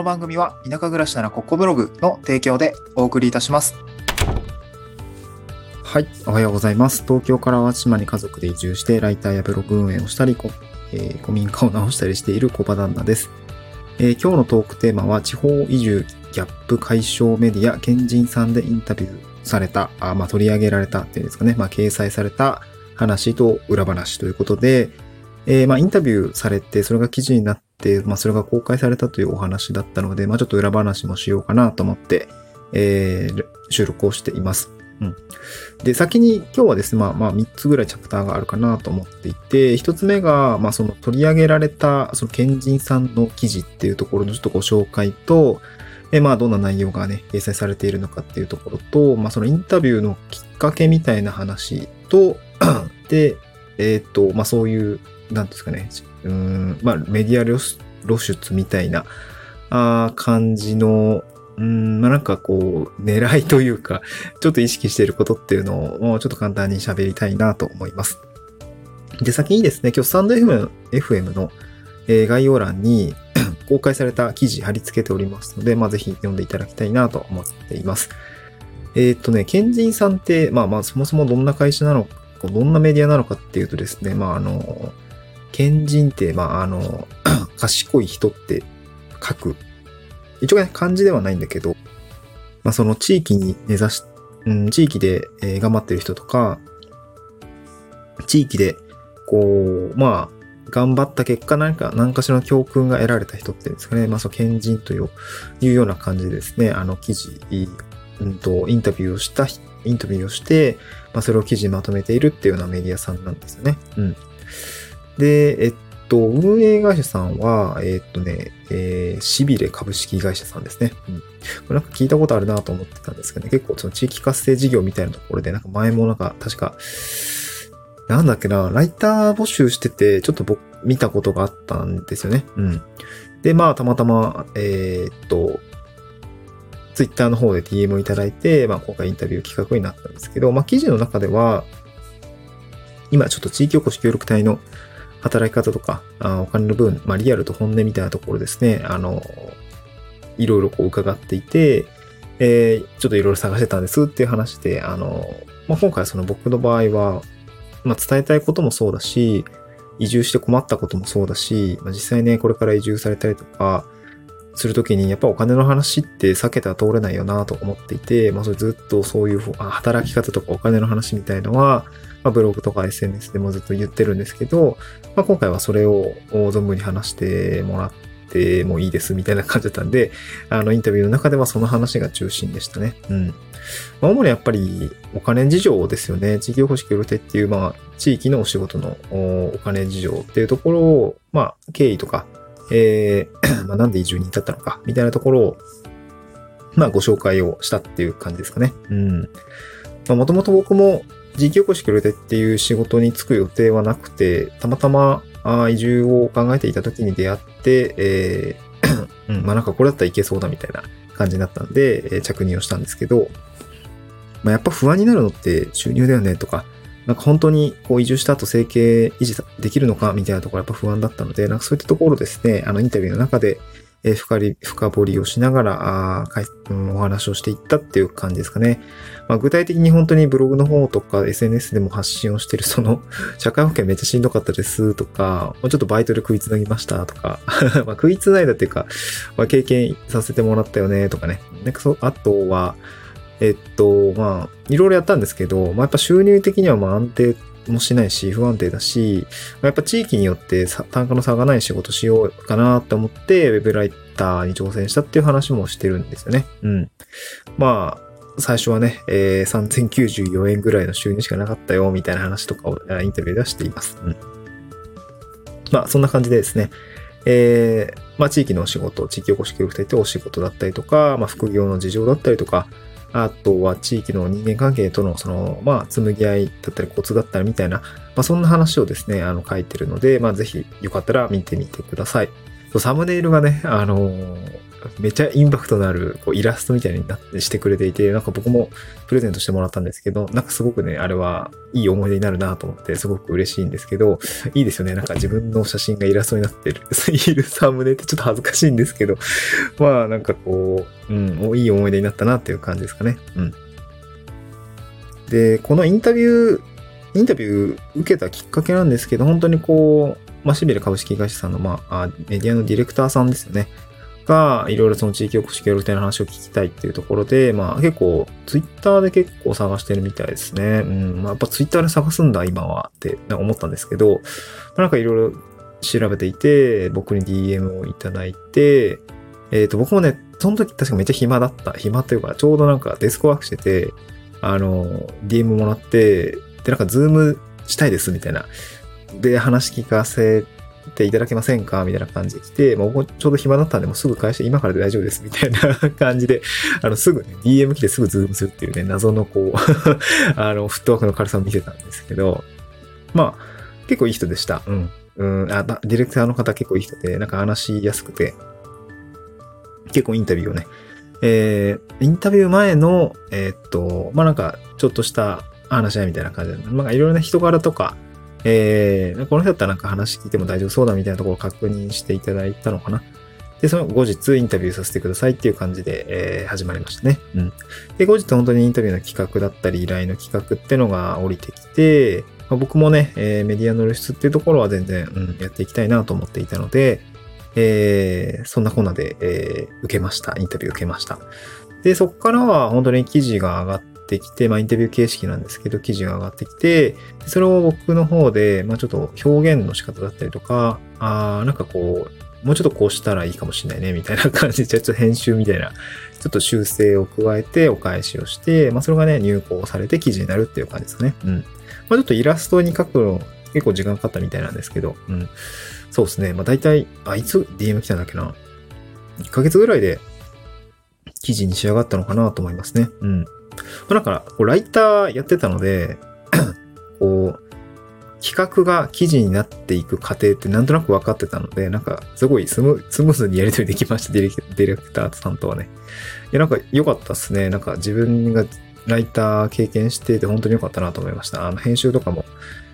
の番組は田舎暮らしならここブログの提供でお送りいたします。はい、おはようございます。東京から淡島に家族で移住して、ライターやブログ運営をしたり、こえー古民家を直したりしている小場旦那です、えー今日のトークテーマは、地方移住ギャップ解消メディア、県人さんでインタビューされた、あまあ、取り上げられたっていうんですかね、まあ、掲載された話と裏話ということで、えーまあ、インタビューされて、それが記事になって、まあ、それが公開されたというお話だったので、まあ、ちょっと裏話もしようかなと思って、えー収録をしています。うん。で、先に今日はですね、まあ、まあ、3つぐらいチャプターがあるかなと思っていて、1つ目が、まあ、その取り上げられた、その県人さんの記事っていうところのちょっとご紹介と、で、まあ、どんな内容がね、掲載されているのかっていうところと、まあ、そのインタビューのきっかけみたいな話と、で、えっ、と、まあ、そういう、なんですかね、うーん、まあ、メディア露出みたいな、あー感じの、うん、まあ、なんかこう、狙いというか、ちょっと意識していることっていうのを、もうちょっと簡単に喋りたいなと思います。で、先にですね、今日スタンド FM, FM の、えー概要欄に 公開された記事貼り付けておりますので、まあ、ぜひ読んでいただきたいなと思っています。えーっとね、ケンジンさんって、まあまあ、そもそもどんな会社なのか、どんなメディアなのかっていうとですね、まああの、ケンジンって、まああの、賢い人って書く。一応ね、漢字ではないんだけど、まあその地域に根ざし、うん、地域で、えー頑張ってる人とか、地域で、こう、まあ、頑張った結果、何か、何かしらの教訓が得られた人っていうんですかね。まあ、そう、賢人といういうような感じでですね、あの、記事、うんと、インタビューをした、インタビューをして、まあ、それを記事にまとめているっていうようなメディアさんなんですよね。うん。で、えっと、運営会社さんは、えっとね、えー、しびれ株式会社さんですね。うん。これなんか聞いたことあるなと思ってたんですけどね、結構その地域活性事業みたいなところで、なんか前もなんか、確か、なんだっけな、ライター募集してて、ちょっと僕見たことがあったんですよね。うん。で、まあ、たまたま、えーっと、ツイッターの方で DM をいただいて、まあ、今回インタビュー企画になったんですけど、まあ、記事の中では、今ちょっと地域おこし協力隊の働き方とか、あお金の分、まあ、リアルと本音みたいなところですね、あの、いろいろこう伺っていて、えーちょっといろいろ探してたんですっていう話で、あの、まあ、今回その僕の場合は、まあ、伝えたいこともそうだし、移住して困ったこともそうだし、まあ、実際ね、これから移住されたりとか、するときに、やっぱお金の話って避けては通れないよなと思っていて、まあ、それずっとそういう働き方とかお金の話みたいのは、まあ、ブログとか SNS でもずっと言ってるんですけど、まあ、今回はそれを存分に話してもらってもいいですみたいな感じだったんで、あの、インタビューの中ではその話が中心でしたね。うん。まあ、主にやっぱりお金事情ですよね。地域おこし協力隊っていう、まあ、地域のお仕事のお金事情っていうところを、まあ、経緯とか、えー まあ、なんで移住に至ったのか、みたいなところを、まあ、ご紹介をしたっていう感じですかね。うん。まあ、もともと僕も地域おこし協力隊っていう仕事に就く予定はなくて、たまたまあ移住を考えていた時に出会って、えー うん、まあなんかこれだったらいけそうだみたいな感じになったんで、えー着任をしたんですけど、まあ、やっぱ不安になるのって収入だよねとか、なんか本当にこう移住した後生計維持できるのかみたいなところやっぱ不安だったので、なんかそういったところですね、あのインタビューの中で、えー深り深掘りをしながらあ、お話をしていったっていう感じですかね。まあ、具体的に本当にブログの方とか SNS でも発信をしてるその 社会保険めっちゃしんどかったですとか、ちょっとバイトで食いつなぎましたとか、まあ食いつないだっていうか、まあ、経験させてもらったよねとかね。なんかそあとは、えっと、まあ、いろいろやったんですけど、まあ、やっぱ収入的にはまあ安定もしないし、不安定だし、まあ、やっぱ地域によって単価の差がない仕事しようかなって思って、ウェブライターに挑戦したっていう話もしてるんですよね。うん。まあ、最初はね、えー、3094円ぐらいの収入しかなかったよ、みたいな話とかをインタビューではしています。うん。まあ、そんな感じでですね、えー、まあ、地域のお仕事、地域おこし協力隊ってお仕事だったりとか、まあ、副業の事情だったりとか、あとは地域の人間関係との、その、まあ、紡ぎ合いだったり、コツだったりみたいな、まあ、そんな話をですね、あの、書いてるので、まあ、ぜひ、よかったら見てみてください。サムネイルがね、あのーめちゃインパクトのあるこうイラストみたいになってしてくれていて、なんか僕もプレゼントしてもらったんですけど、なんかすごくね、あれはいい思い出になるなと思ってすごく嬉しいんですけど、いいですよね。なんか自分の写真がイラストになってる、いるサムネってちょっと恥ずかしいんですけど、まあなんかこう、うん、いい思い出になったなっていう感じですかね。うん。で、このインタビュー、インタビュー受けたきっかけなんですけど、本当にこう、まあ、シビル株式会社さんの、まあ、メディアのディレクターさんですよね。が、いろいろその地域おこし協力隊の話を聞きたいっていうところで、まあ結構、ツイッターで結構探してるみたいですね。うん。まあやっぱツイッターで探すんだ、今はって思ったんですけど、まあ、なんかいろいろ調べていて、僕に DM をいただいて、えっ、ー、と、僕もね、その時確かめっちゃ暇だった。暇というか、ちょうどなんかデスクワークしてて、あの、DM もらって、で、なんか Zoom したいですみたいな。で、話聞かせていただけませんか？みたいな感じで来て、もうちょうど暇だったんで、もうすぐ返して今からで大丈夫ですみたいな 感じで、あの、すぐね、DM 来てすぐ Zoom するっていうね、謎のこう あの、フットワークの軽さを見せたんですけど、まあ、結構いい人でした。うん。うん、あ、ディレクターの方結構いい人で、なんか話しやすくて、結構インタビューをね、えー、インタビュー前の、えー、っと、まあ、なんか、ちょっとした話し合いみたいな感じで、まあ、いろいろな人柄とか、えー、この人だったらなんか話聞いても大丈夫そうだみたいなところを確認していただいたのかな。で、その後日インタビューさせてくださいっていう感じで、えー、始まりましたね。うん。で、後日本当にインタビューの企画だったり依頼の企画っていうのが降りてきて、まあ、僕もね、えー、メディアの露出っていうところは全然、うん、やっていきたいなと思っていたので、えー、そんなこんなで、えー、受けました。インタビュー受けました。で、そこからは本当に記事が上がっってきて、まあ、インタビュー形式なんですけど、記事が上がってきて、それを僕の方で、まあ、ちょっと表現の仕方だったりとか、あなんかこう、もうちょっとこうしたらいいかもしれないね、みたいな感じで、ちょっと編集みたいな、ちょっと修正を加えてお返しをして、まあ、それがね、入稿されて記事になるっていう感じですね。うん。まあ、ちょっとイラストに書くの結構時間かかったみたいなんですけど、うん。そうですね。まあ、大体、あ、いつ DM 来たんだっけな。1ヶ月ぐらいで記事に仕上がったのかなと思いますね。うん。だから、こうライターやってたので、こう、企画が記事になっていく過程ってなんとなく分かってたので、なんかすごいスムスムーズにやり取りできました、ディレクターさんとはね。いや、なんか良かったっすね。なんか自分がライター経験してて本当に良かったなと思いました。あの編集とかも、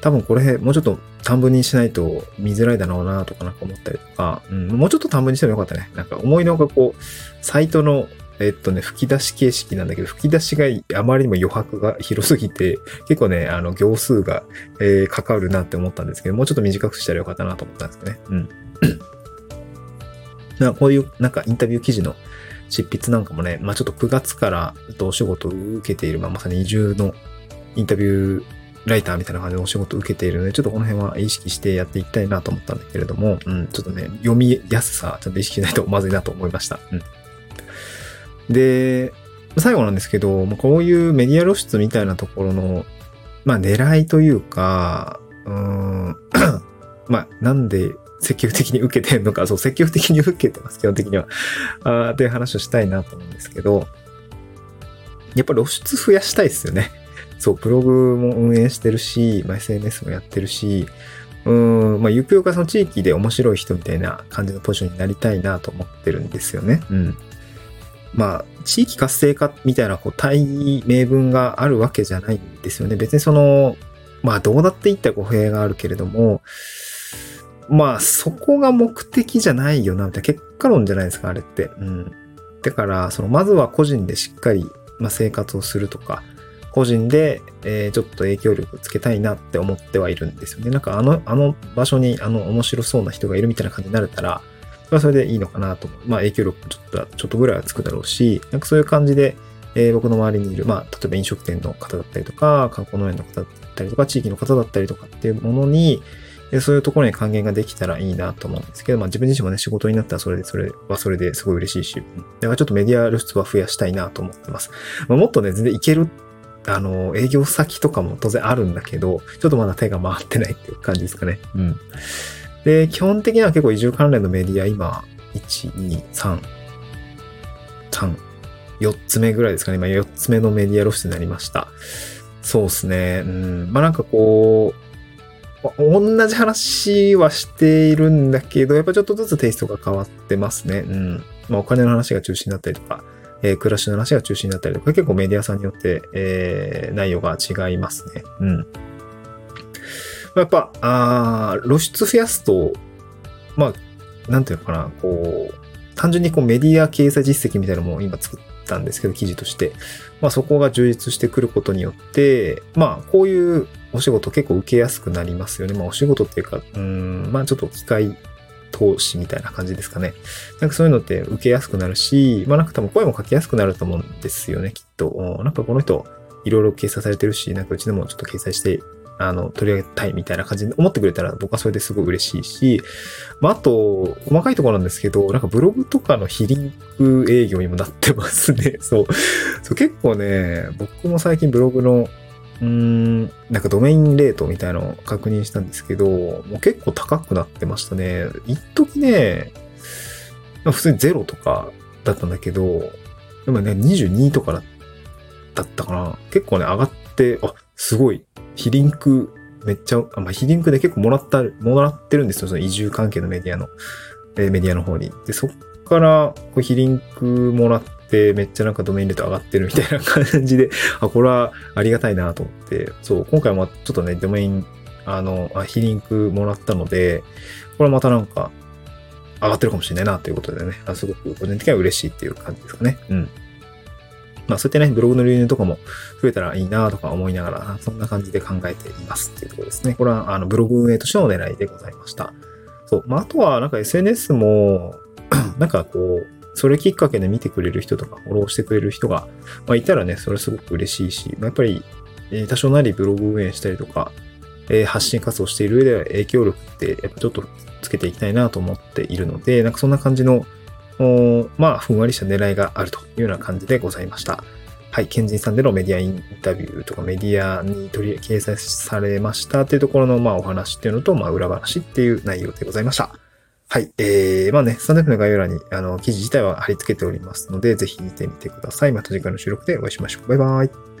多分これもうちょっと短文にしないと見づらいだろうなとかなんか思ったりとか、うん、もうちょっと短文にしてもよかったね。なんか思いのほかこう、サイトのえっとね、吹き出し形式なんだけど、吹き出しがあまりにも余白が広すぎて、結構ね、あの、行数が、えー、かかるなって思ったんですけど、もうちょっと短くしたらよかったなと思ったんですけどね。うん。まあ、こういう、なんかインタビュー記事の執筆なんかもね、まあちょっと9月からお仕事を受けている、まあまさに移住のインタビューライターみたいな感じでお仕事を受けているので、ちょっとこの辺は意識してやっていきたいなと思ったんだけれども、うん、ちょっとね、読みやすさ、ちゃんと意識しないとまずいなと思いました。うん。で、最後なんですけど、こういうメディア露出みたいなところの、まあ狙いというか、うん、まあなんで積極的に受けてんのか、そう、積極的に受けてます、基本的には。あっていう話をしたいなと思うんですけど、やっぱ露出増やしたいですよね。そう、ブログも運営してるし、まあ、SNS もやってるし、うん、まあ、ゆくゆくはその地域で面白い人みたいな感じのポジションになりたいなと思ってるんですよね。うん。まあ、地域活性化みたいなこう対名分があるわけじゃないんですよね。別にその、まあ、どうだっていった語弊があるけれども、まあ、そこが目的じゃないよな、みたいな結果論じゃないですか、あれって。うん。だから、その、まずは個人でしっかり、まあ、生活をするとか、個人で、えー、ちょっと影響力をつけたいなって思ってはいるんですよね。なんかあの、あの場所にあの面白そうな人がいるみたいな感じになれたら、はそれでいいのかなと。まあ影響力もちょっと、ちょっとぐらいはつくだろうし、なんかそういう感じで、えー、僕の周りにいる、まあ、例えば飲食店の方だったりとか、観光農園の方だったりとか、地域の方だったりとかっていうものに、そういうところに還元ができたらいいなと思うんですけど、まあ自分自身もね、仕事になったらそれで、それはそれですごい嬉しいし、だからちょっとメディア露出は増やしたいなと思ってます。まあ、もっとね、全然いける、あの、営業先とかも当然あるんだけど、ちょっとまだ手が回ってないっていう感じですかね。うん。で、基本的には結構移住関連のメディア今、1、2、3、3、4つ目ぐらいですかね。今4つ目のメディア露出になりました。そうですね。うん。まあなんかこう同じ話はしているんだけど、やっぱちょっとずつテイストが変わってますね。うん。まあ、お金の話が中心だったりとか、えー、暮らしの話が中心だったりとか、結構メディアさんによって、えー、内容が違いますね。うん。やっぱ、あ露出増やすと、まあ、なんていうのかな、こう、単純にこうメディア掲載実績みたいなのも今作ったんですけど、記事として。まあそこが充実してくることによって、まあこういうお仕事結構受けやすくなりますよね。まあお仕事っていうか、うん、まあちょっと機械投資みたいな感じですかね。なんかそういうのって受けやすくなるし、まあなんか多分声も書きやすくなると思うんですよね、きっと。なんかこの人、いろいろ掲載されてるし、なんかうちでもちょっと掲載してあの、取り上げたいみたいな感じで思ってくれたら僕はそれですごい嬉しいし、まあ、あと、細かいところなんですけど、なんかブログとかの非リンク営業にもなってますね。そう。そう結構ね、僕も最近ブログの、うーん、なんかドメインレートみたいなのを確認したんですけど、もう結構高くなってましたね。一時ね、ま普通にゼロとかだったんだけど、でもね、22とかだったかな。結構ね、上がって、あ、すごい、非リンク、めっちゃ、あまあ、非リンクで結構もらった、もらってるんですよ。その移住関係のメディアの、えメディアの方に。で、そっから、こう、非リンクもらって、めっちゃなんかドメインレート上がってるみたいな感じで、あ、これはありがたいなと思って、そう、今回もちょっとね、ドメイン、あの、あ非リンクもらったので、これはまたなんか、上がってるかもしれないなということでね、あすごく個人的には嬉しいっていう感じですかね。うん。まあそうやってね、ブログの流入とかも増えたらいいなとか思いながら、そんな感じで考えていますっていうところですね。これはあのブログ運営としての狙いでございました。そう。まああとはなんか SNS も、なんかこう、それきっかけで見てくれる人とか、フォローしてくれる人が、まあ、いたらね、それすごく嬉しいし、まあ、やっぱり、え多少なりブログ運営したりとか、え発信活動している上では影響力って、やっぱちょっとつけていきたいなと思っているので、なんかそんな感じのまあ、ふんわりした狙いがあるというような感じでございました。はい、ケンジンさんでのメディアインタビューとかメディアに取り掲載されましたっていうところの、まあ、お話っていうのと、まあ、裏話っていう内容でございました。はい。えー、まあね、スタンド F の概要欄に、あの、記事自体は貼り付けておりますので、ぜひ見てみてください。また次回の収録でお会いしましょう。バイバイ。